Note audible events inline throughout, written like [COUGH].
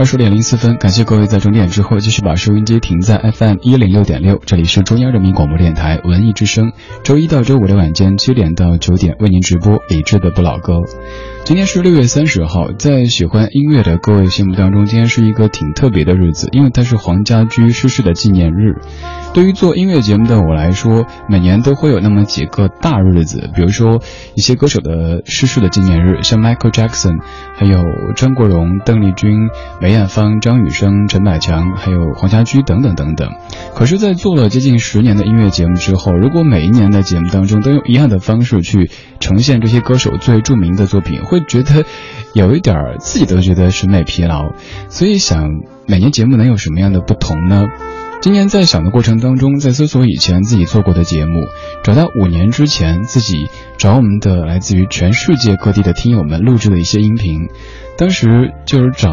二十点零四分，感谢各位在终点之后继续把收音机停在 FM 一零六点六，这里是中央人民广播电台文艺之声，周一到周五的晚间七点到九点为您直播李志的不老歌。今天是六月三十号，在喜欢音乐的各位心目当中，今天是一个挺特别的日子，因为它是黄家驹逝世的纪念日。对于做音乐节目的我来说，每年都会有那么几个大日子，比如说一些歌手的逝世的纪念日，像 Michael Jackson，还有张国荣、邓丽君、梅艳芳、张雨生、陈百强，还有黄家驹等等等等。可是，在做了接近十年的音乐节目之后，如果每一年的节目当中都用一样的方式去呈现这些歌手最著名的作品，会觉得有一点自己都觉得审美疲劳。所以想，每年节目能有什么样的不同呢？今年在想的过程当中，在搜索以前自己做过的节目，找到五年之前自己找我们的来自于全世界各地的听友们录制的一些音频，当时就是找。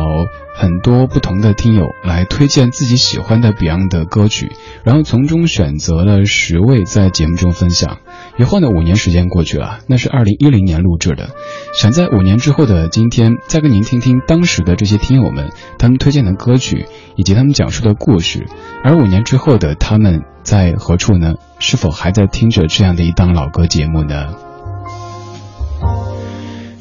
很多不同的听友来推荐自己喜欢的 Beyond 的歌曲，然后从中选择了十位在节目中分享。以后呢，五年时间过去了，那是二零一零年录制的，想在五年之后的今天再跟您听听当时的这些听友们他们推荐的歌曲以及他们讲述的故事。而五年之后的他们在何处呢？是否还在听着这样的一档老歌节目呢？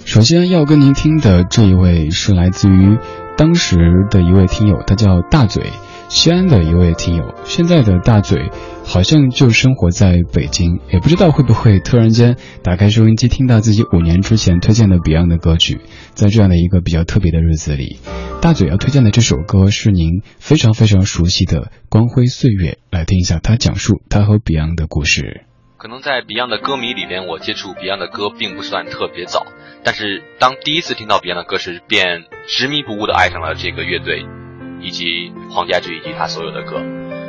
首先要跟您听的这一位是来自于。当时的一位听友，他叫大嘴，西安的一位听友。现在的大嘴好像就生活在北京，也不知道会不会突然间打开收音机，听到自己五年之前推荐的 Beyond 的歌曲。在这样的一个比较特别的日子里，大嘴要推荐的这首歌是您非常非常熟悉的《光辉岁月》，来听一下他讲述他和 Beyond 的故事。可能在 Beyond 的歌迷里边，我接触 Beyond 的歌并不算特别早。但是当第一次听到 Beyond 的歌时，便执迷不悟的爱上了这个乐队，以及黄家驹以及他所有的歌。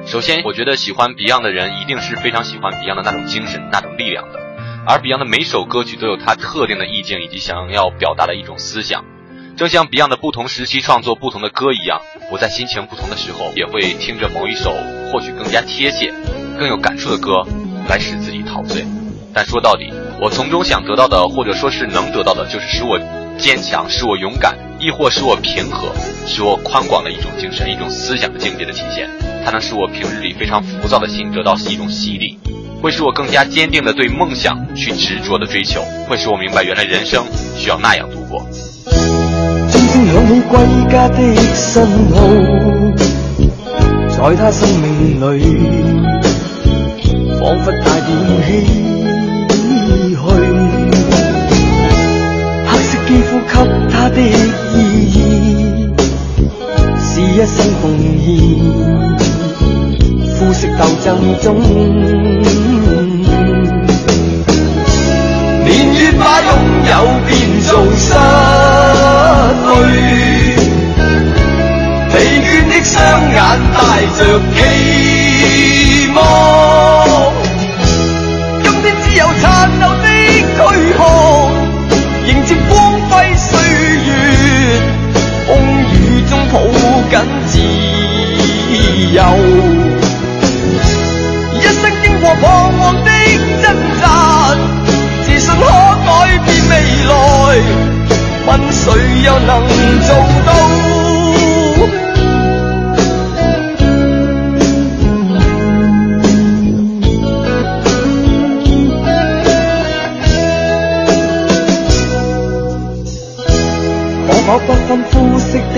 首先，我觉得喜欢 Beyond 的人一定是非常喜欢 Beyond 的那种精神、那种力量的。而 Beyond 的每首歌曲都有它特定的意境以及想要表达的一种思想。正像 Beyond 的不同时期创作不同的歌一样，我在心情不同的时候，也会听着某一首或许更加贴切、更有感触的歌，来使自己陶醉。但说到底，我从中想得到的，或者说是能得到的，就是使我坚强，使我勇敢，亦或使我平和，使我宽广的一种精神，一种思想的境界的体现。它能使我平日里非常浮躁的心得到一种洗礼，会使我更加坚定的对梦想去执着的追求，会使我明白原来人生需要那样度过。在他生命里，仿佛带点给他的意义，是一生奉献。肤色斗争中，年月把拥有变做失去，疲倦的双眼带着期望，今天只有残留的躯壳，紧自由，一生经过彷徨的挣扎，自信可改变未来，问谁又能做到？可不分肤色的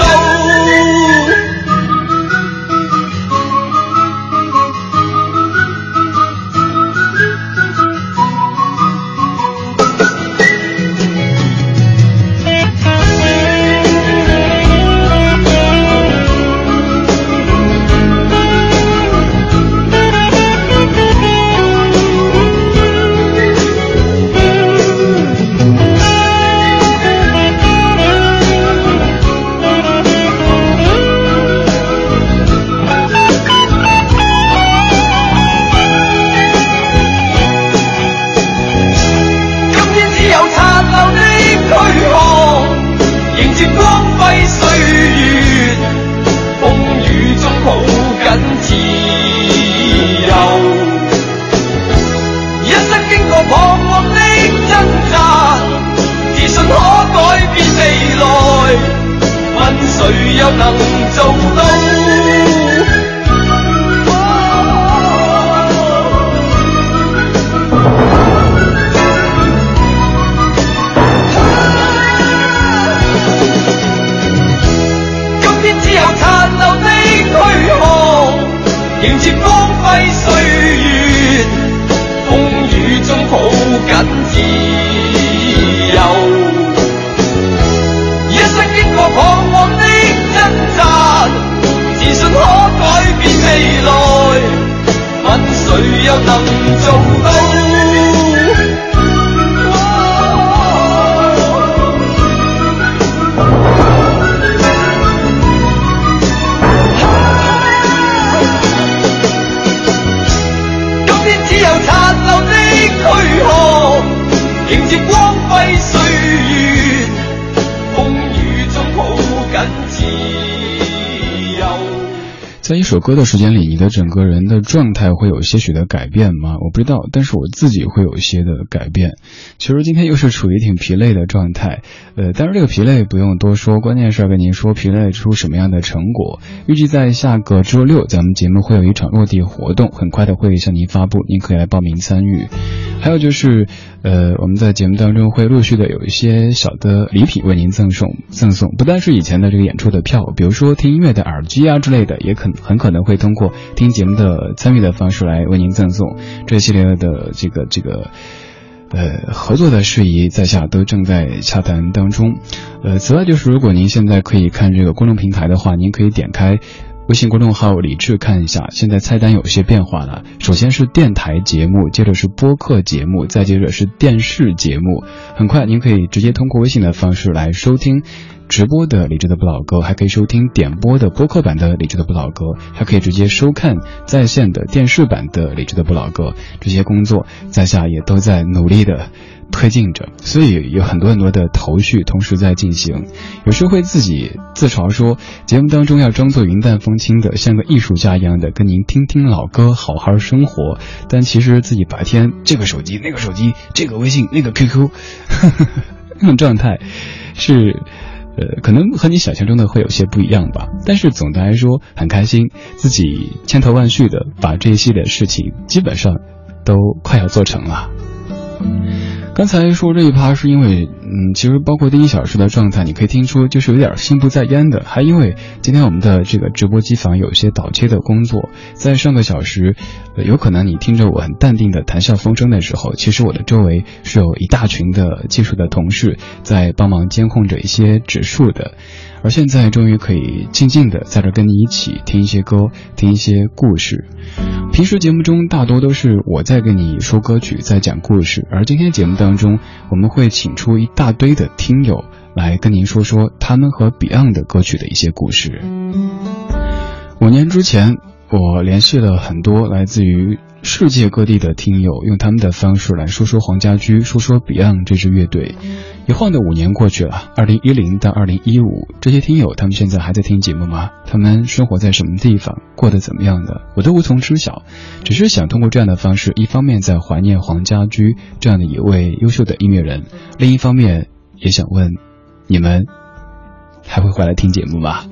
谁又能做到？今天只有残留的躯壳，迎接光辉岁月，风雨中抱緊改變未來，問誰又能做到？今天只有殘留的軀殼，迎接光輝歲月，風雨中抱緊自由。首歌的时间里，你的整个人的状态会有些许的改变吗？我不知道，但是我自己会有一些的改变。其实今天又是处于挺疲累的状态，呃，但是这个疲累不用多说，关键是要跟您说疲累出什么样的成果。预计在下个周六，咱们节目会有一场落地活动，很快的会向您发布，您可以来报名参与。还有就是，呃，我们在节目当中会陆续的有一些小的礼品为您赠送，赠送不单是以前的这个演出的票，比如说听音乐的耳机啊之类的，也可很可能会通过听节目的参与的方式来为您赠送。这一系列的这个这个。呃，合作的事宜在下都正在洽谈当中。呃，此外就是，如果您现在可以看这个公众平台的话，您可以点开微信公众号“李志”看一下。现在菜单有些变化了，首先是电台节目，接着是播客节目，再接着是电视节目。很快，您可以直接通过微信的方式来收听。直播的李智的不老歌，还可以收听点播的播客版的李智的不老歌，还可以直接收看在线的电视版的李智的不老歌。这些工作在下也都在努力的推进着，所以有很多很多的头绪同时在进行。有时会自己自嘲说，节目当中要装作云淡风轻的，像个艺术家一样的跟您听听老歌，好好生活。但其实自己白天这个手机那个手机，这个微信那个 QQ，[LAUGHS] 状态是。呃，可能和你想象中的会有些不一样吧，但是总的来说很开心，自己千头万绪的把这一系列事情基本上都快要做成了。刚才说这一趴是因为，嗯，其实包括第一小时的状态，你可以听出就是有点心不在焉的，还因为今天我们的这个直播机房有一些倒切的工作，在上个小时，呃，有可能你听着我很淡定的谈笑风生的时候，其实我的周围是有一大群的技术的同事在帮忙监控着一些指数的。而现在终于可以静静的在这跟你一起听一些歌，听一些故事。平时节目中大多都是我在跟你说歌曲，在讲故事，而今天节目当中，我们会请出一大堆的听友来跟您说说他们和 Beyond 的歌曲的一些故事。五年之前，我联系了很多来自于。世界各地的听友用他们的方式来说说黄家驹，说说 Beyond 这支乐队。一晃的五年过去了，二零一零到二零一五，这些听友他们现在还在听节目吗？他们生活在什么地方，过得怎么样的？我都无从知晓，只是想通过这样的方式，一方面在怀念黄家驹这样的一位优秀的音乐人，另一方面也想问，你们还会回来听节目吗？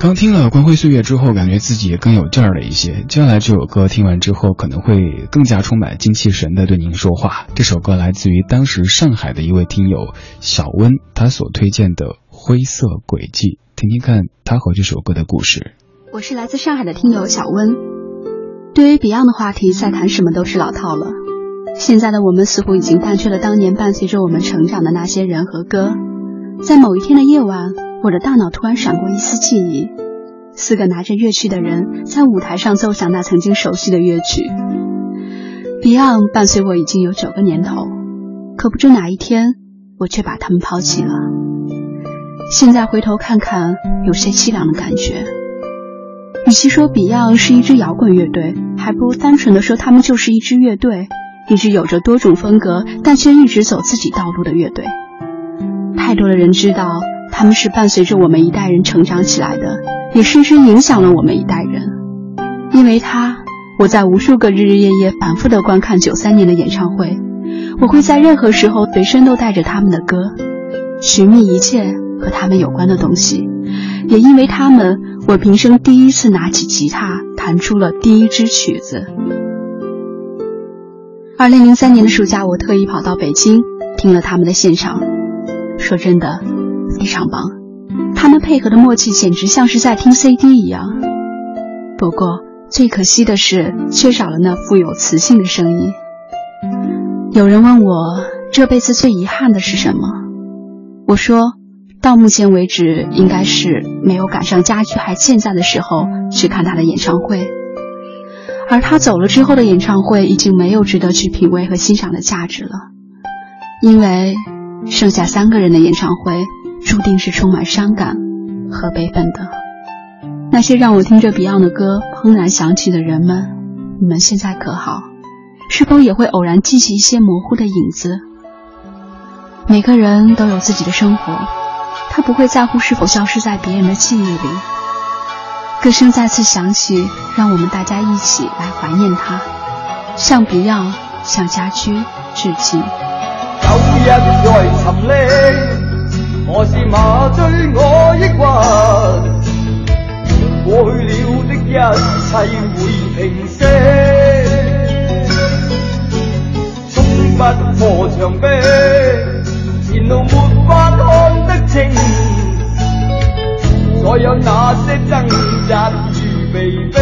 刚听了《光辉岁月》之后，感觉自己也更有劲儿了一些。接下来这首歌听完之后，可能会更加充满精气神的对您说话。这首歌来自于当时上海的一位听友小温，他所推荐的《灰色轨迹》，听听看他和这首歌的故事。我是来自上海的听友小温。对于 Beyond 的话题，再谈什么都是老套了。现在的我们似乎已经淡去了当年伴随着我们成长的那些人和歌。在某一天的夜晚。我的大脑突然闪过一丝记忆，四个拿着乐器的人在舞台上奏响那曾经熟悉的乐曲。Beyond 伴随我已经有九个年头，可不知哪一天我却把他们抛弃了。现在回头看看，有些凄凉的感觉。与其说 Beyond 是一支摇滚乐队，还不如单纯的说他们就是一支乐队，一支有着多种风格但却一直走自己道路的乐队。太多的人知道。他们是伴随着我们一代人成长起来的，也深深影响了我们一代人。因为他，我在无数个日日夜夜反复的观看九三年的演唱会，我会在任何时候随身都带着他们的歌，寻觅一切和他们有关的东西。也因为他们，我平生第一次拿起吉他，弹出了第一支曲子。二零零三年的暑假，我特意跑到北京听了他们的现场。说真的。非常棒，他们配合的默契简直像是在听 CD 一样。不过最可惜的是，缺少了那富有磁性的声音。有人问我这辈子最遗憾的是什么，我说到目前为止，应该是没有赶上家驹还健在的时候去看他的演唱会。而他走了之后的演唱会，已经没有值得去品味和欣赏的价值了，因为剩下三个人的演唱会。注定是充满伤感和悲愤的。那些让我听着 Beyond 的歌怦然想起的人们，你们现在可好？是否也会偶然记起一些模糊的影子？每个人都有自己的生活，他不会在乎是否消失在别人的记忆里。歌声再次响起，让我们大家一起来怀念他，向 Beyond、向家驹致敬。何是麻醉我抑郁？过去了的一切会平息，冲不破墙壁，前路没法看得清，所有那些挣扎与被逼，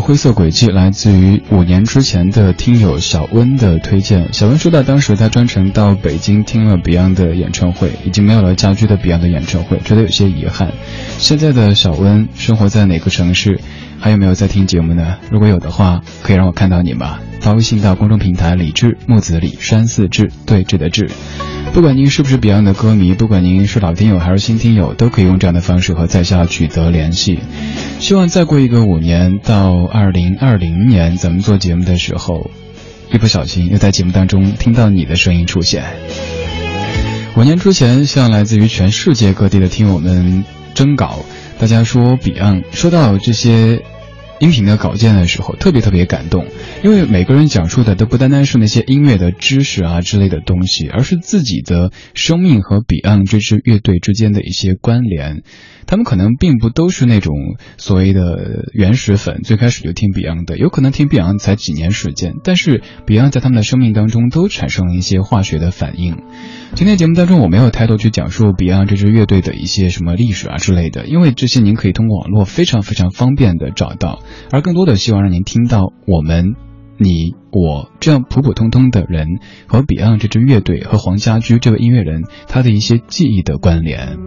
灰色轨迹来自于五年之前的听友小温的推荐。小温说到，当时他专程到北京听了 Beyond 的演唱会，已经没有了家居的 Beyond 的演唱会，觉得有些遗憾。现在的小温生活在哪个城市？还有没有在听节目呢？如果有的话，可以让我看到你吗？发微信到公众平台“李志木子李山寺志对峙的志”。不管您是不是 Beyond 的歌迷，不管您是老听友还是新听友，都可以用这样的方式和在下取得联系。希望再过一个五年，到二零二零年，咱们做节目的时候，一不小心又在节目当中听到你的声音出现。五年之前，向来自于全世界各地的听友们征稿，大家说 Beyond，说到这些。音频的稿件的时候，特别特别感动，因为每个人讲述的都不单单是那些音乐的知识啊之类的东西，而是自己的生命和 Beyond 这支乐队之间的一些关联。他们可能并不都是那种所谓的原始粉，最开始就听 Beyond 的，有可能听 Beyond 才几年时间，但是 Beyond 在他们的生命当中都产生了一些化学的反应。今天节目当中我没有太多去讲述 Beyond 这支乐队的一些什么历史啊之类的，因为这些您可以通过网络非常非常方便的找到，而更多的希望让您听到我们、你、我这样普普通通的人和 Beyond 这支乐队和黄家驹这位音乐人他的一些记忆的关联。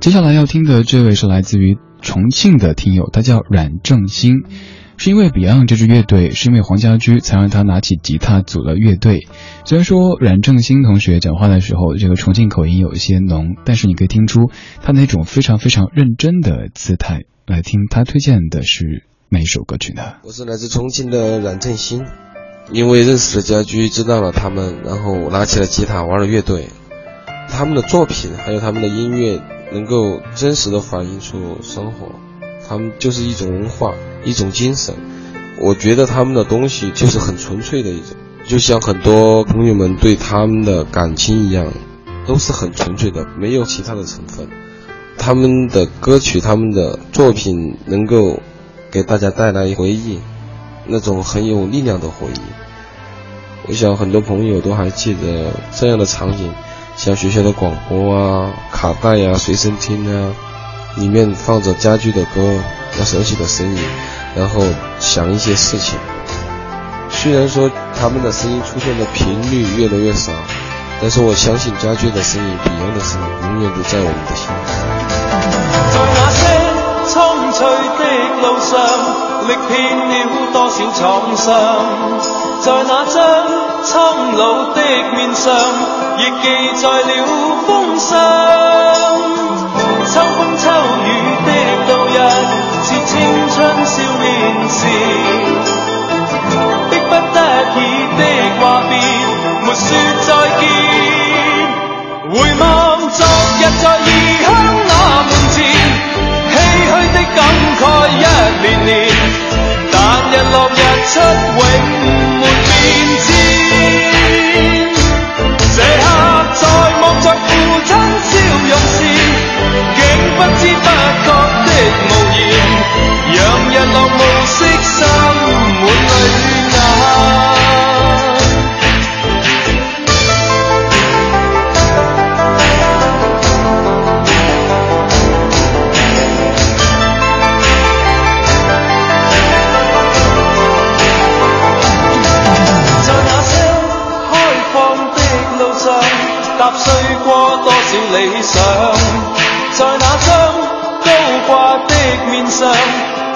接下来要听的这位是来自于重庆的听友，他叫冉正兴，是因为 Beyond 这支乐队，是因为黄家驹才让他拿起吉他组了乐队。虽然说冉正兴同学讲话的时候，这个重庆口音有一些浓，但是你可以听出他那种非常非常认真的姿态。来听他推荐的是哪首歌曲呢？我是来自重庆的冉正兴，因为认识了家驹，知道了他们，然后我拿起了吉他玩了乐队。他们的作品还有他们的音乐。能够真实的反映出生活，他们就是一种文化，一种精神。我觉得他们的东西就是很纯粹的一种，就像很多朋友们对他们的感情一样，都是很纯粹的，没有其他的成分。他们的歌曲，他们的作品能够给大家带来回忆，那种很有力量的回忆。我想很多朋友都还记得这样的场景。像学校的广播啊、卡带呀、随身听啊，里面放着家居的歌，那熟悉的声音，然后想一些事情。虽然说他们的声音出现的频率越来越少，但是我相信家居的声音、彼岸的声音永远都在我们的心。在那些苍翠的路上，历遍了多少创伤，在那张苍老的面上。亦记载了风霜。秋风秋雨的度日，是青春少年时，迫不得已的话别，没说日落日出永没变迁。这刻在望着父亲笑容时，竟不知不觉的无言，让日落暮色散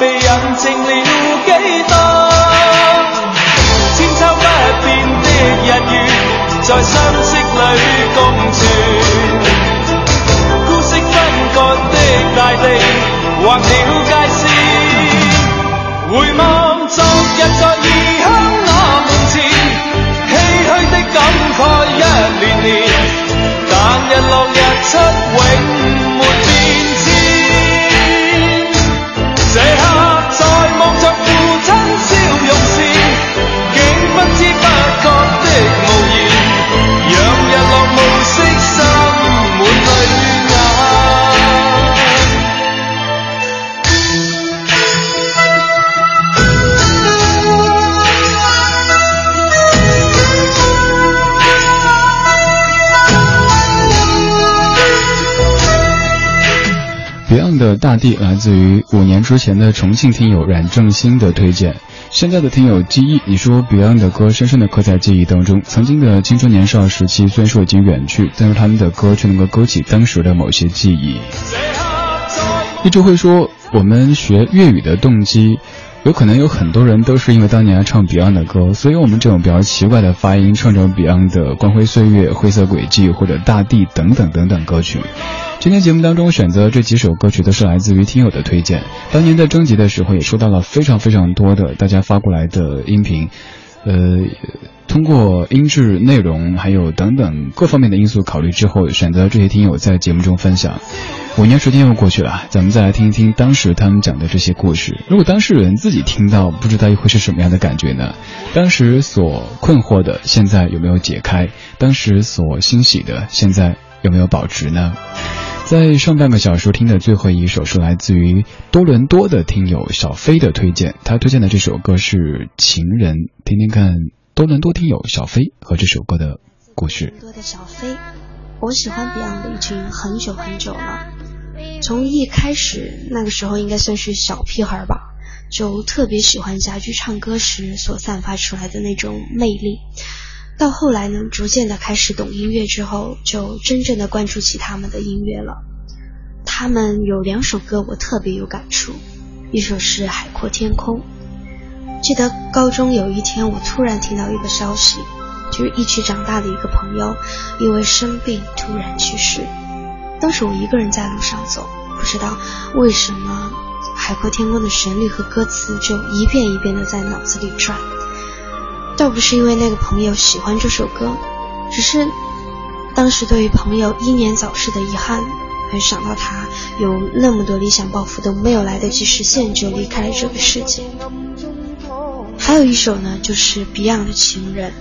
被引证了几多。千秋不变的日月，在相识里共存。孤色分割的大地，划了界线。回望昨日在異鄉那门前，唏噓的感慨一年年，但日落日出永 Beyond 的大地来自于五年之前的重庆听友冉正兴的推荐。现在的听友记忆，你说 Beyond 的歌深深的刻在记忆当中。曾经的青春年少时期虽然说已经远去，但是他们的歌却能够勾起当时的某些记忆。一直会说我们学粤语的动机，[LAUGHS] 有可能有很多人都是因为当年爱唱 Beyond 的歌，所以我们这种比较奇怪的发音唱成 Beyond 的《光辉岁月》《灰色轨迹》或者《大地》等等等等歌曲。今天节目当中选择这几首歌曲都是来自于听友的推荐。当年在征集的时候也收到了非常非常多的大家发过来的音频，呃，通过音质、内容还有等等各方面的因素考虑之后，选择这些听友在节目中分享。五年时间又过去了，咱们再来听一听当时他们讲的这些故事。如果当事人自己听到，不知道又会是什么样的感觉呢？当时所困惑的，现在有没有解开？当时所欣喜的，现在有没有保值呢？在上半个小时听的最后一首是来自于多伦多的听友小飞的推荐，他推荐的这首歌是《情人》，听听看多伦多听友小飞和这首歌的故事。多的小飞，我喜欢 Beyond 已经很久很久了，从一开始那个时候应该算是小屁孩吧，就特别喜欢家驹唱歌时所散发出来的那种魅力。到后来呢，逐渐的开始懂音乐之后，就真正的关注起他们的音乐了。他们有两首歌我特别有感触，一首是《海阔天空》。记得高中有一天，我突然听到一个消息，就是一起长大的一个朋友因为生病突然去世。当时我一个人在路上走，不知道为什么《海阔天空》的旋律和歌词就一遍一遍的在脑子里转。倒不是因为那个朋友喜欢这首歌，只是当时对于朋友英年早逝的遗憾，还想到他有那么多理想抱负都没有来得及实现就离开了这个世界。还有一首呢，就是 Beyond 的《情人》，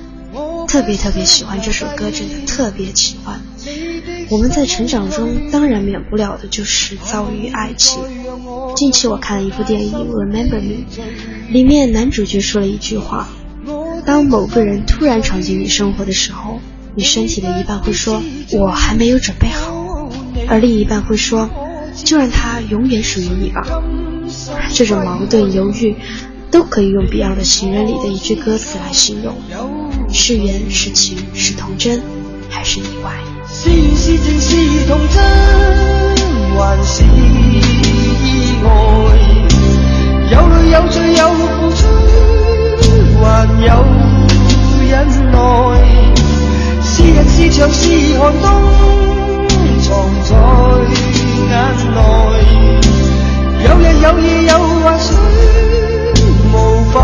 特别特别喜欢这首歌，真的特别喜欢。我们在成长中当然免不了的就是遭遇爱情。近期我看了一部电影《Remember Me》，里面男主角说了一句话。当某个人突然闯进你生活的时候，你身体的一半会说“我还没有准备好”，而另一半会说“就让他永远属于你吧”。这种矛盾犹豫，都可以用 Beyond 的《情人》里的一句歌词来形容：是缘是情是童真，还是意外？是緣是情是童真，還是意外？有淚有罪有付出。還有忍耐，是人是牆是寒冬，藏在眼內。有日有夜有幻想，无法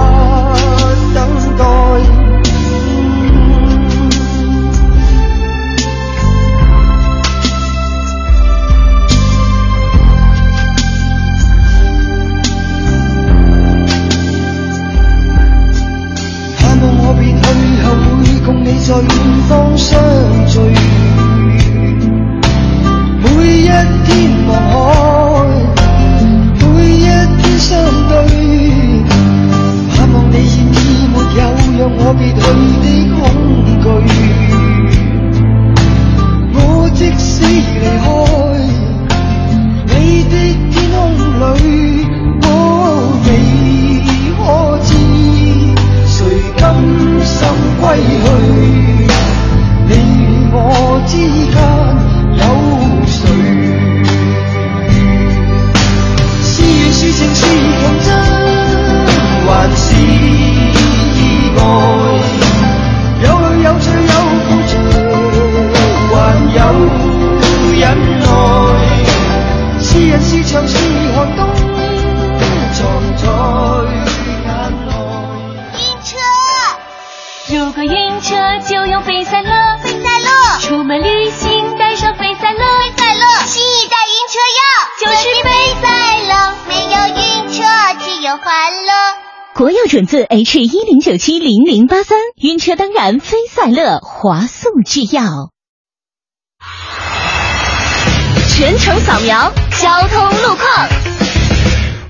零零八三，晕车当然非赛乐，华速制药。全程扫描交通路况。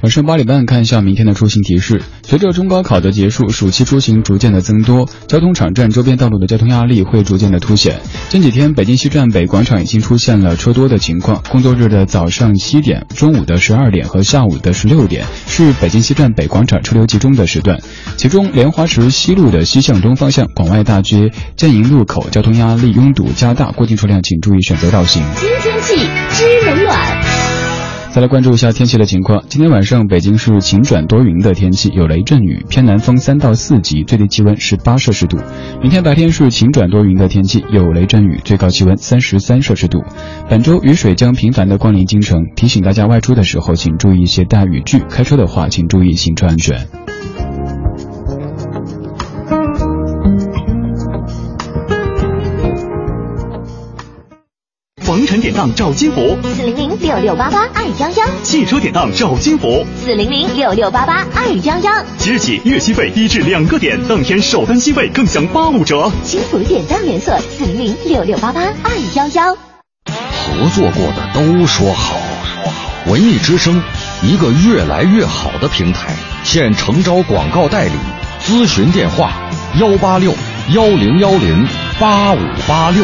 晚上八点半，看一下明天的出行提示。随着中高考的结束，暑期出行逐渐的增多，交通场站周边道路的交通压力会逐渐的凸显。近几天，北京西站北广场已经出现了车多的情况。工作日的早上七点、中午的十二点和下午的十六点是北京西站北广场车流集中的时段。其中，莲花池西路的西向东方向广外大街建营路口交通压力拥堵加大，过境车辆请注意选择道行。新天气知冷暖。再来关注一下天气的情况。今天晚上北京是晴转多云的天气，有雷阵雨，偏南风三到四级，最低气温十八摄氏度。明天白天是晴转多云的天气，有雷阵雨，最高气温三十三摄氏度。本周雨水将频繁的光临京城，提醒大家外出的时候请注意一些带雨具，开车的话请注意行车安全。房产典当找金福，四零零六六八八二幺幺；汽车典当找金福，四零零六六八八二幺幺。即日起月息费低至两个点，当天首单息费更享八五折。金福典当连锁，四零零六六八八二幺幺。合作过的都说好，文艺之声，一个越来越好的平台，现诚招广告代理，咨询电话幺八六幺零幺零八五八六。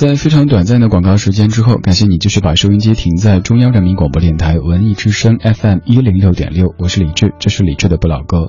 在非常短暂的广告时间之后，感谢你继续把收音机停在中央人民广播电台文艺之声 FM 一零六点六，我是李志，这是李志的不老歌。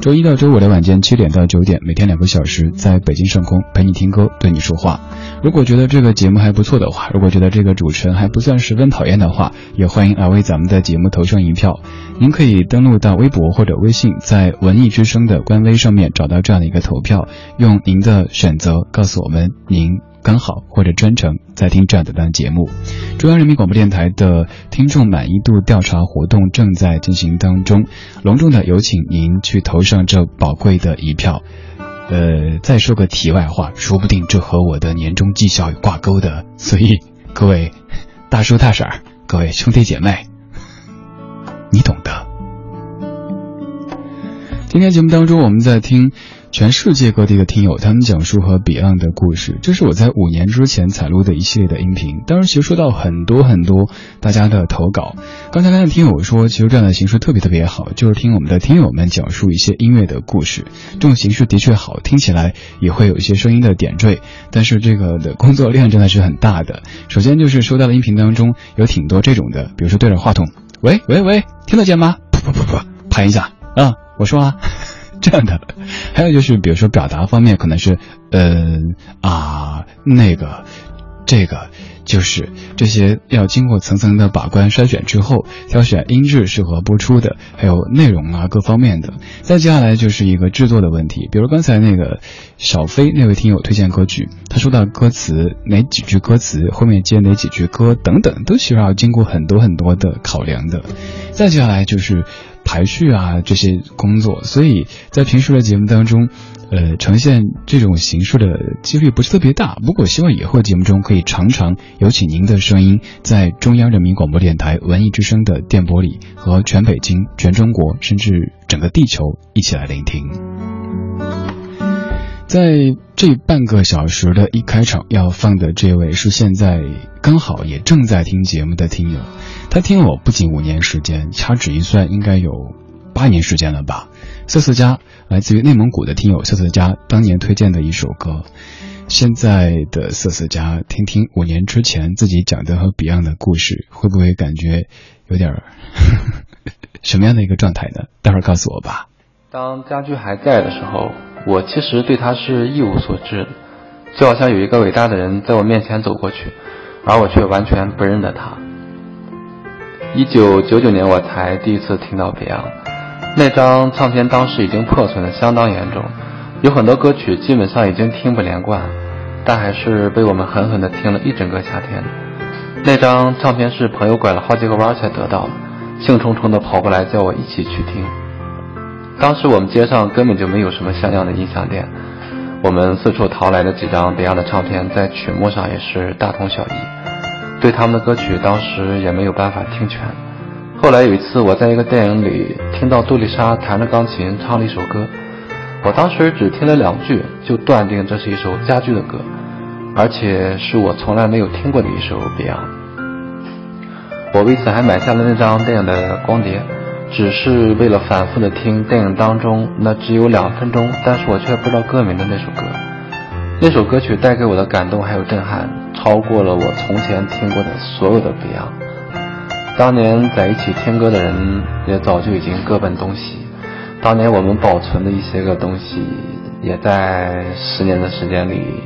周一到周五的晚间七点到九点，每天两个小时，在北京上空陪你听歌，对你说话。如果觉得这个节目还不错的话，如果觉得这个主持人还不算十分讨厌的话，也欢迎来为咱们的节目投上一票。您可以登录到微博或者微信，在文艺之声的官微上面找到这样的一个投票，用您的选择告诉我们您。刚好或者专程在听这样的档节目，中央人民广播电台的听众满意度调查活动正在进行当中，隆重的有请您去投上这宝贵的一票。呃，再说个题外话，说不定这和我的年终绩效有挂钩的，所以各位大叔大婶儿，各位兄弟姐妹，你懂的。今天节目当中，我们在听。全世界各地的听友，他们讲述和 Beyond 的故事，这是我在五年之前采录的一系列的音频。当然，其实收到很多很多大家的投稿。刚才看到听友说，其实这样的形式特别特别好，就是听我们的听友们讲述一些音乐的故事。这种形式的确好，听起来也会有一些声音的点缀，但是这个的工作量真的是很大的。首先就是收到的音频当中有挺多这种的，比如说对着话筒，喂喂喂，听得见吗？噗噗噗噗，拍一下啊，我说啊。这样的，还有就是，比如说表达方面，可能是，嗯啊，那个，这个，就是这些要经过层层的把关筛选之后，挑选音质适合播出的，还有内容啊各方面的。再接下来就是一个制作的问题，比如刚才那个小飞那位听友推荐歌曲，他说到歌词哪几句歌词后面接哪几句歌等等，都需要经过很多很多的考量的。再接下来就是。排序啊这些工作，所以在平时的节目当中，呃，呈现这种形式的几率不是特别大。不过希望以后节目中可以常常有请您的声音，在中央人民广播电台文艺之声的电波里，和全北京、全中国，甚至整个地球一起来聆听。在这半个小时的一开场要放的这位是现在刚好也正在听节目的听友。他听了我不仅五年时间，掐指一算应该有八年时间了吧。瑟瑟家来自于内蒙古的听友瑟瑟家当年推荐的一首歌，现在的瑟瑟家听听五年之前自己讲的和 Beyond 的故事，会不会感觉有点 [LAUGHS] 什么样的一个状态呢？待会儿告诉我吧。当家具还在的时候，我其实对他是一无所知，就好像有一个伟大的人在我面前走过去，而我却完全不认得他。一九九九年我才第一次听到 Beyond，那张唱片当时已经破损的相当严重，有很多歌曲基本上已经听不连贯，但还是被我们狠狠地听了一整个夏天。那张唱片是朋友拐了好几个弯才得到的，兴冲冲地跑过来叫我一起去听。当时我们街上根本就没有什么像样的音响店，我们四处淘来的几张 Beyond 的唱片，在曲目上也是大同小异。对他们的歌曲，当时也没有办法听全。后来有一次，我在一个电影里听到杜丽莎弹着钢琴唱了一首歌，我当时只听了两句，就断定这是一首家驹的歌，而且是我从来没有听过的一首 Beyond。我为此还买下了那张电影的光碟，只是为了反复的听电影当中那只有两分钟，但是我却不知道歌名的那首歌。那首歌曲带给我的感动还有震撼，超过了我从前听过的所有的 Beyond。当年在一起听歌的人也早就已经各奔东西，当年我们保存的一些个东西，也在十年的时间里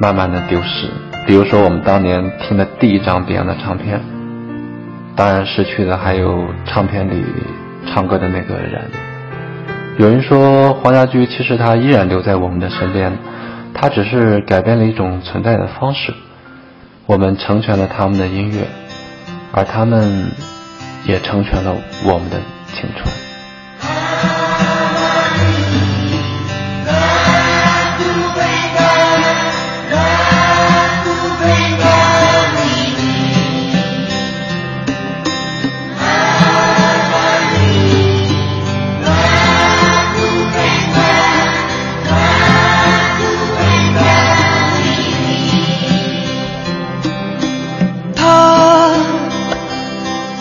慢慢的丢失。比如说我们当年听的第一张 Beyond 的唱片，当然失去的还有唱片里唱歌的那个人。有人说黄家驹其实他依然留在我们的身边。他只是改变了一种存在的方式，我们成全了他们的音乐，而他们也成全了我们的青春。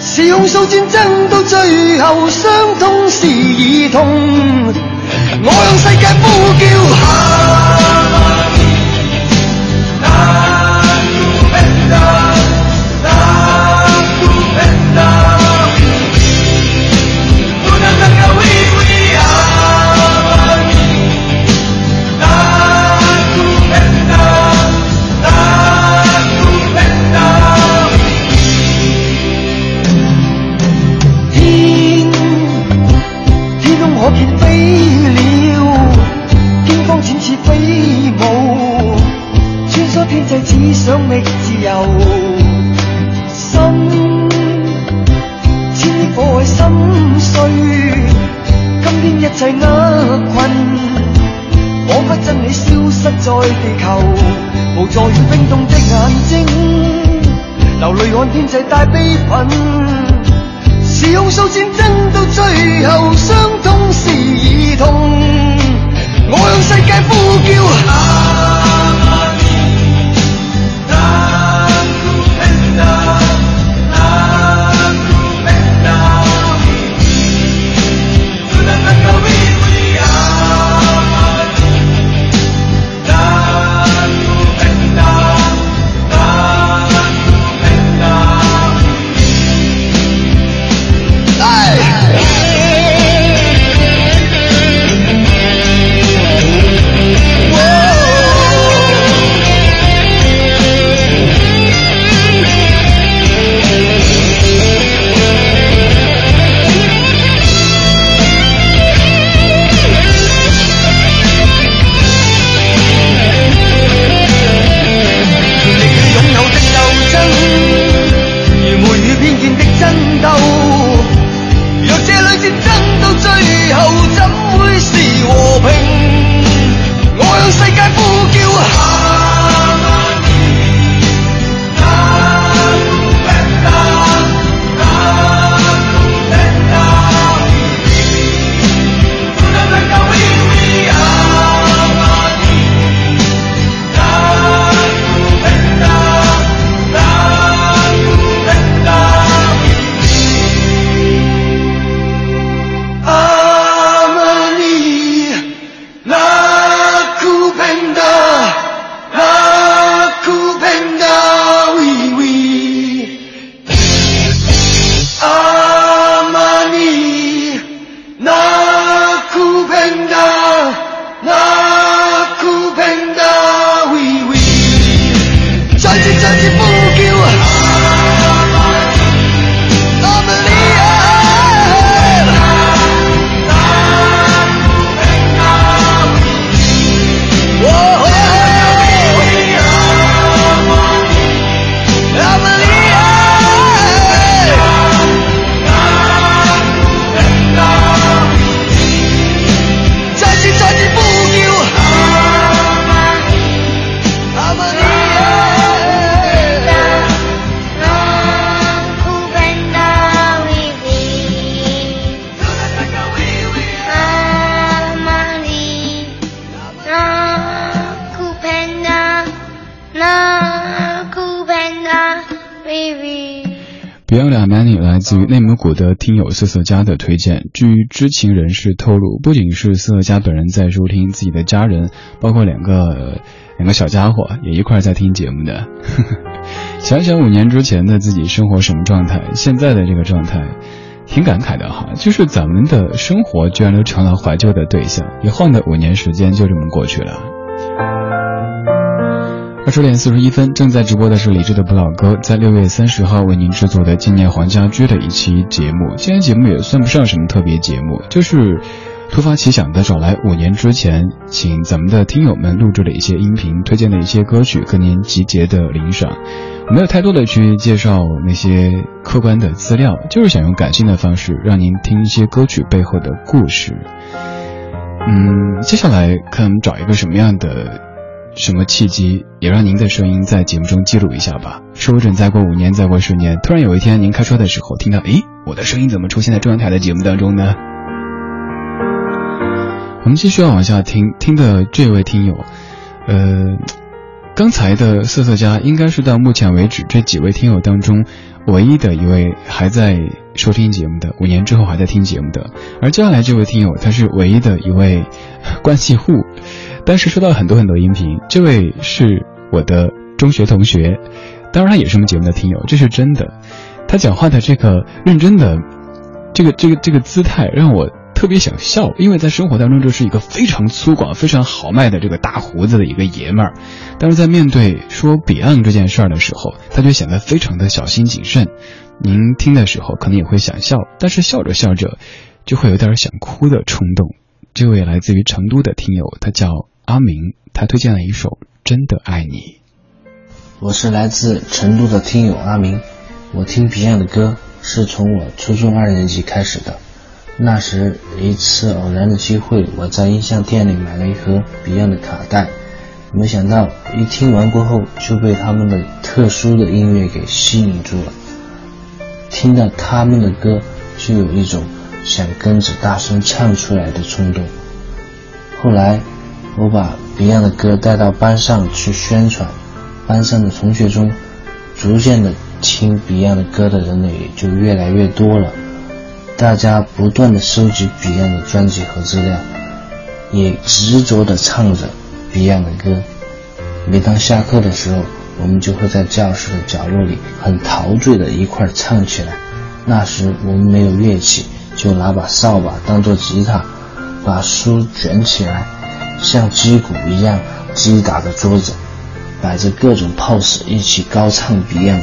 是控诉战争到最后，伤痛是儿童。我向世界呼叫。想觅自由，心千颗心碎，今天一切厄困，仿佛真理消失在地球，无助与冰冻的眼睛，流泪看天际带悲愤，是用数战争到最后，伤痛是已痛，我向世界呼叫。自于内蒙古的听友瑟瑟家的推荐。据知情人士透露，不仅是瑟瑟家本人在收听，自己的家人，包括两个两个小家伙也一块在听节目的。想想五年之前的自己生活什么状态，现在的这个状态，挺感慨的哈。就是咱们的生活居然都成了怀旧的对象，一晃的五年时间就这么过去了。二十点四十一分，正在直播的是李志的不老歌，在六月三十号为您制作的纪念黄家驹的一期节目。今天节目也算不上什么特别节目，就是突发奇想的找来五年之前请咱们的听友们录制的一些音频，推荐的一些歌曲，跟您集结的领赏。没有太多的去介绍那些客观的资料，就是想用感性的方式让您听一些歌曲背后的故事。嗯，接下来看我们找一个什么样的。什么契机也让您的声音在节目中记录一下吧？说不准再过五年，再过十年，突然有一天您开车的时候听到，诶，我的声音怎么出现在中央台的节目当中呢？我们继续要往下听，听的这位听友，呃，刚才的瑟瑟家应该是到目前为止这几位听友当中唯一的一位还在收听节目的，五年之后还在听节目的，而接下来这位听友他是唯一的一位关系户。但是收到很多很多音频，这位是我的中学同学，当然他也是我们节目的听友，这是真的。他讲话的这个认真的，这个这个这个姿态让我特别想笑，因为在生活当中就是一个非常粗犷、非常豪迈的这个大胡子的一个爷们儿，但是在面对说 Beyond 这件事儿的时候，他就显得非常的小心谨慎。您听的时候可能也会想笑，但是笑着笑着就会有点想哭的冲动。这位来自于成都的听友，他叫。阿明，他推荐了一首《真的爱你》。我是来自成都的听友阿明，我听 Beyond 的歌是从我初中二年级开始的。那时一次偶然的机会，我在音像店里买了一盒 Beyond 的卡带，没想到一听完过后就被他们的特殊的音乐给吸引住了。听到他们的歌，就有一种想跟着大声唱出来的冲动。后来。我把 Beyond 的歌带到班上去宣传，班上的同学中，逐渐的听 Beyond 的歌的人呢也就越来越多了。大家不断的收集 Beyond 的专辑和资料，也执着的唱着 Beyond 的歌。每当下课的时候，我们就会在教室的角落里很陶醉的一块唱起来。那时我们没有乐器，就拿把扫把当做吉他，把书卷起来。像击鼓一样击打着桌子，摆着各种 pose，一起高唱 Beyond，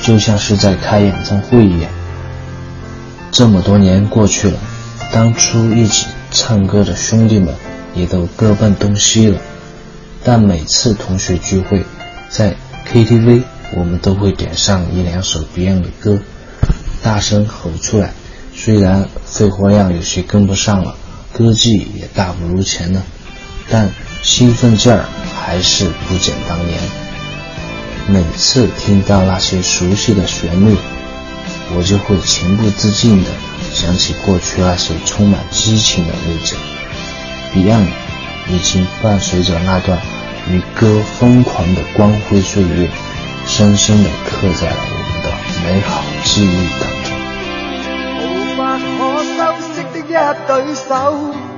就像是在开演唱会一样。这么多年过去了，当初一起唱歌的兄弟们也都各奔东西了。但每次同学聚会，在 KTV，我们都会点上一两首 Beyond 的歌，大声吼出来。虽然肺活量有些跟不上了，歌技也大不如前了。但兴奋劲儿还是不减当年。每次听到那些熟悉的旋律，我就会情不自禁地想起过去那些充满激情的日子。Beyond 已经伴随着那段与歌疯狂的光辉岁月，深深地刻在了我们的美好记忆当中。无法可修饰的一对手。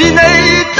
是你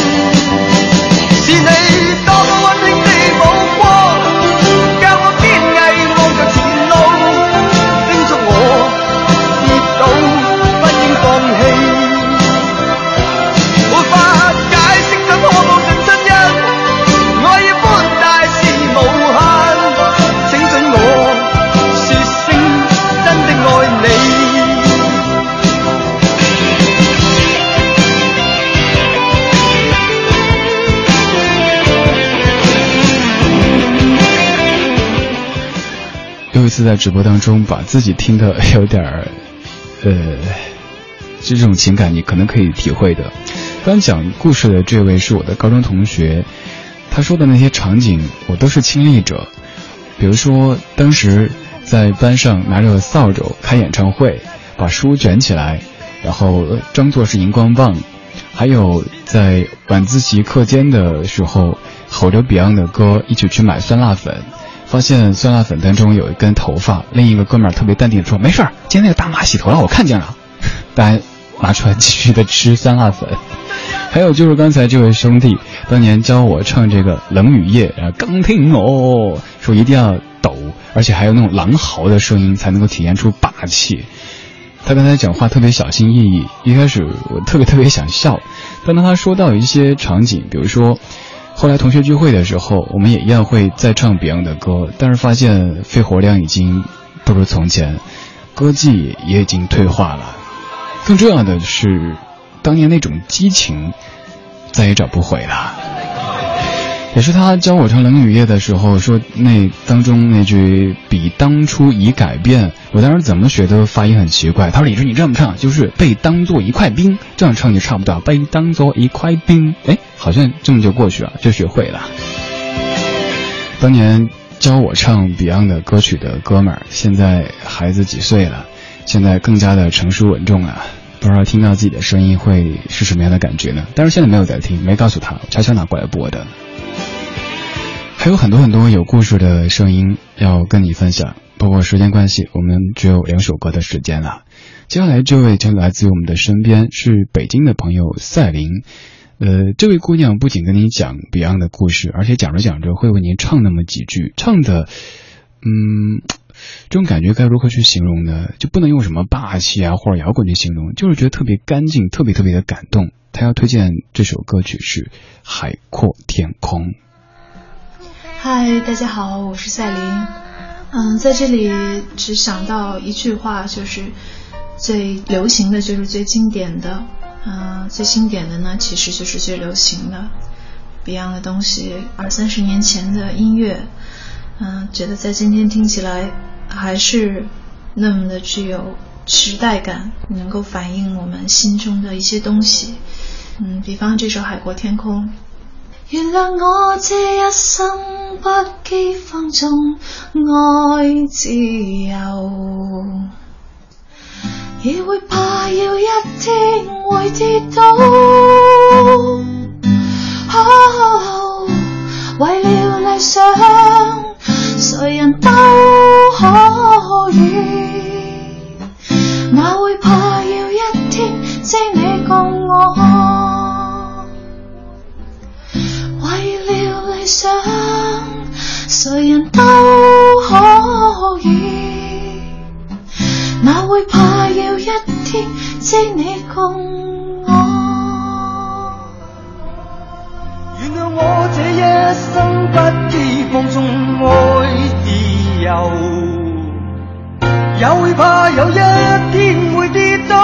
是你多麼溫馨的有一次在直播当中，把自己听的 [LAUGHS] 有点儿，呃，这种情感你可能可以体会的。刚讲故事的这位是我的高中同学，他说的那些场景我都是亲历者。比如说，当时在班上拿着扫帚开演唱会，把书卷起来，然后装作是荧光棒；还有在晚自习课间的时候，吼着 Beyond 的歌，一起去买酸辣粉。发现酸辣粉当中有一根头发，另一个哥们儿特别淡定的说：“没事儿，今天那个大妈洗头了，我看见了。” [LAUGHS] 大家拿出来继续的吃酸辣粉。还有就是刚才这位兄弟当年教我唱这个《冷雨夜》，啊，刚听哦，说一定要抖，而且还有那种狼嚎的声音才能够体现出霸气。他刚才讲话特别小心翼翼，一开始我特别特别想笑，但当他说到一些场景，比如说。后来同学聚会的时候，我们也一样会再唱 Beyond 的歌，但是发现肺活量已经不如从前，歌技也已经退化了。更重要的是，当年那种激情再也找不回了。也是他教我唱《冷雨夜》的时候说，那当中那句“比当初已改变”，我当时怎么学都发音很奇怪。他说：“李志，你这么唱就是被当做一块冰，这样唱就差不多，被当做一块冰。”哎，好像这么就过去了，就学会了。当年教我唱 Beyond 的歌曲的哥们儿，现在孩子几岁了？现在更加的成熟稳重了。不知道听到自己的声音会是什么样的感觉呢？但是现在没有在听，没告诉他，悄悄拿过来播的。还有很多很多有故事的声音要跟你分享，不过时间关系，我们只有两首歌的时间了。接下来这位就来自于我们的身边，是北京的朋友赛琳。呃，这位姑娘不仅跟你讲 Beyond 的故事，而且讲着讲着会为您唱那么几句，唱的，嗯，这种感觉该如何去形容呢？就不能用什么霸气啊或者摇滚去形容，就是觉得特别干净，特别特别的感动。他要推荐这首歌曲是《海阔天空》。嗨，大家好，我是赛琳。嗯，在这里只想到一句话，就是最流行的就是最经典的，嗯，最经典的呢其实就是最流行的 Beyond 的东西，二三十年前的音乐，嗯，觉得在今天听起来还是那么的具有时代感，能够反映我们心中的一些东西。嗯，比方这首《海阔天空》。原谅我这一生不羁放纵爱自由，也会怕有一天会跌倒。哦，为了理想，谁人都可以，哪会怕有一天只你共我？想，谁人都可以，哪会怕有一天知你共我？原谅我这一生不羁放纵爱自由，也会怕有一天会跌倒。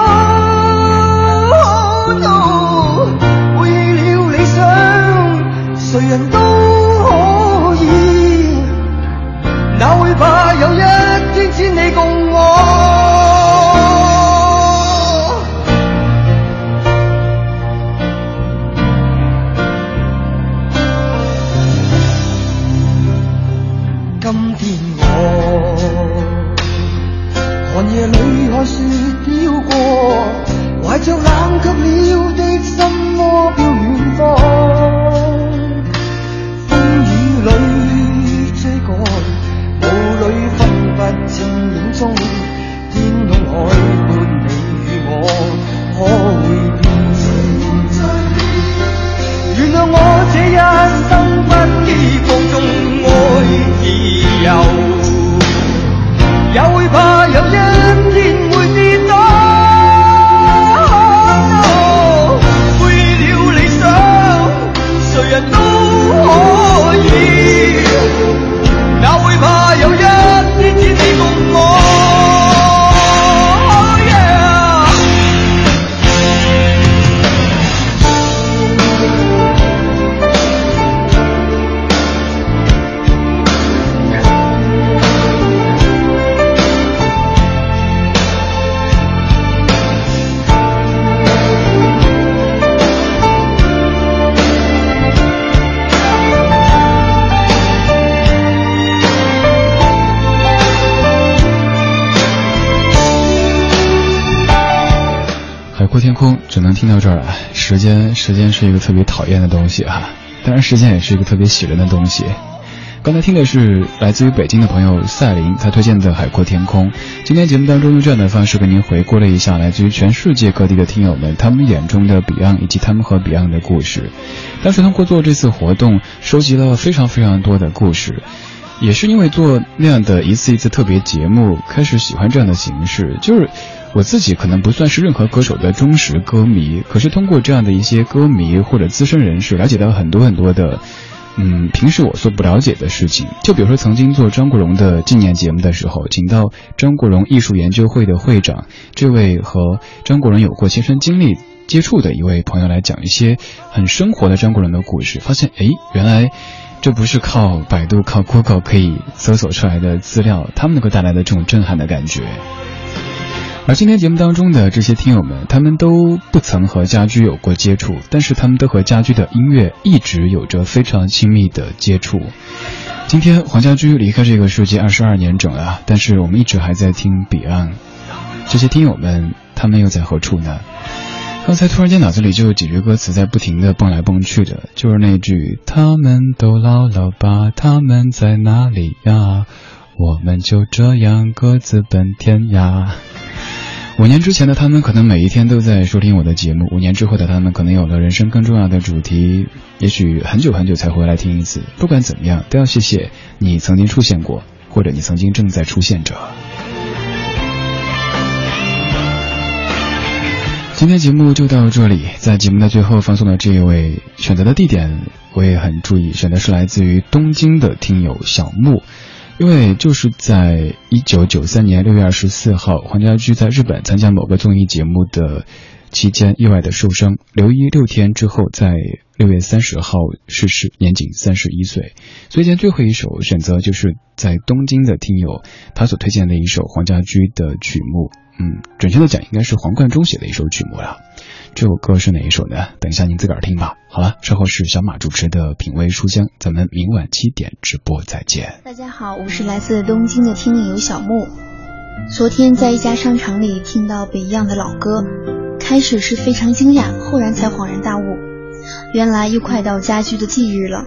只能听到这儿了。时间，时间是一个特别讨厌的东西啊，当然时间也是一个特别喜人的东西。刚才听的是来自于北京的朋友赛琳他推荐的《海阔天空》。今天节目当中用这样的方式给您回顾了一下来自于全世界各地的听友们他们眼中的 Beyond 以及他们和 Beyond 的故事。当时通过做这次活动，收集了非常非常多的故事。也是因为做那样的一次一次特别节目，开始喜欢这样的形式。就是我自己可能不算是任何歌手的忠实歌迷，可是通过这样的一些歌迷或者资深人士，了解到很多很多的，嗯，平时我所不了解的事情。就比如说曾经做张国荣的纪念节目的时候，请到张国荣艺术研究会的会长，这位和张国荣有过亲身经历接触的一位朋友来讲一些很生活的张国荣的故事，发现诶，原来。这不是靠百度、靠 Google 可以搜索出来的资料，他们能够带来的这种震撼的感觉。而今天节目当中的这些听友们，他们都不曾和家居有过接触，但是他们都和家居的音乐一直有着非常亲密的接触。今天黄家驹离开这个世界二十二年整了，但是我们一直还在听彼岸。这些听友们，他们又在何处呢？刚才突然间脑子里就有几句歌词在不停的蹦来蹦去的，就是那句“他们都老了吧，他们在哪里呀？我们就这样各自奔天涯。”五年之前的他们可能每一天都在收听我的节目，五年之后的他们可能有了人生更重要的主题，也许很久很久才回来听一次。不管怎么样，都要谢谢你曾经出现过，或者你曾经正在出现着。今天节目就到这里，在节目的最后放送的这一位选择的地点，我也很注意，选的是来自于东京的听友小木，因为就是在一九九三年六月二十四号，黄家驹在日本参加某个综艺节目的期间意外的受伤，留医六天之后，在六月三十号逝世，年仅三十一岁。所以今天最后一首选择就是在东京的听友他所推荐的一首黄家驹的曲目。嗯，准确的讲，应该是黄贯中写的一首曲目了。这首歌是哪一首呢？等一下您自个儿听吧。好了，稍后是小马主持的品味书香，咱们明晚七点直播再见。大家好，我是来自东京的听友小木。昨天在一家商场里听到 Beyond 的老歌，开始是非常惊讶，后然才恍然大悟，原来又快到家居的忌日了。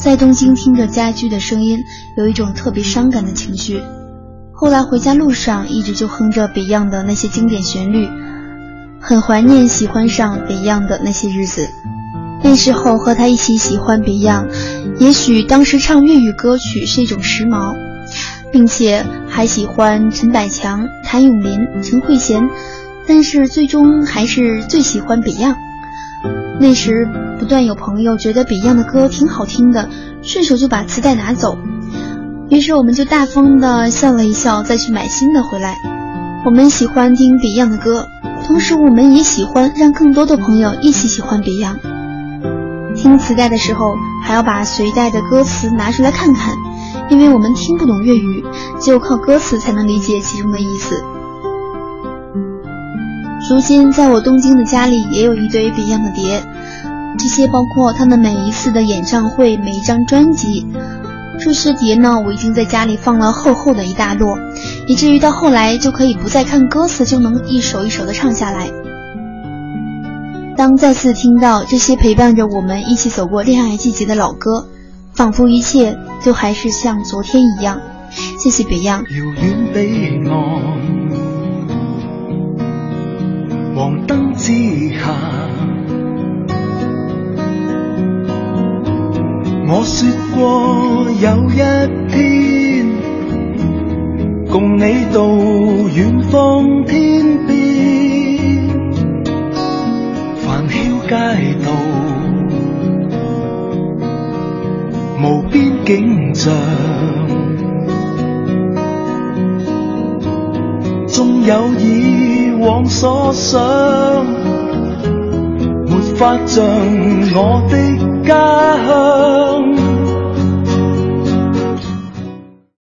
在东京听着家居的声音，有一种特别伤感的情绪。后来回家路上一直就哼着 Beyond 的那些经典旋律，很怀念喜欢上 Beyond 的那些日子。那时候和他一起喜欢 Beyond，也许当时唱粤语歌曲是一种时髦，并且还喜欢陈百强、谭咏麟、陈慧娴，但是最终还是最喜欢 Beyond。那时不断有朋友觉得 Beyond 的歌挺好听的，顺手就把磁带拿走。于是我们就大方的笑了一笑，再去买新的回来。我们喜欢听 Beyond 的歌，同时我们也喜欢让更多的朋友一起喜欢 Beyond。听磁带的时候，还要把随带的歌词拿出来看看，因为我们听不懂粤语，只有靠歌词才能理解其中的意思。如今，在我东京的家里也有一堆 Beyond 的碟，这些包括他们每一次的演唱会、每一张专辑。这些碟呢，我已经在家里放了厚厚的一大摞，以至于到后来就可以不再看歌词，就能一首一首的唱下来。当再次听到这些陪伴着我们一起走过恋爱季节的老歌，仿佛一切都还是像昨天一样。谢谢 Beyond。黄灯之下，我说过有一天，共你到远方天边，繁嚣街道，无边景象。纵有以往所想，没法像我的家乡。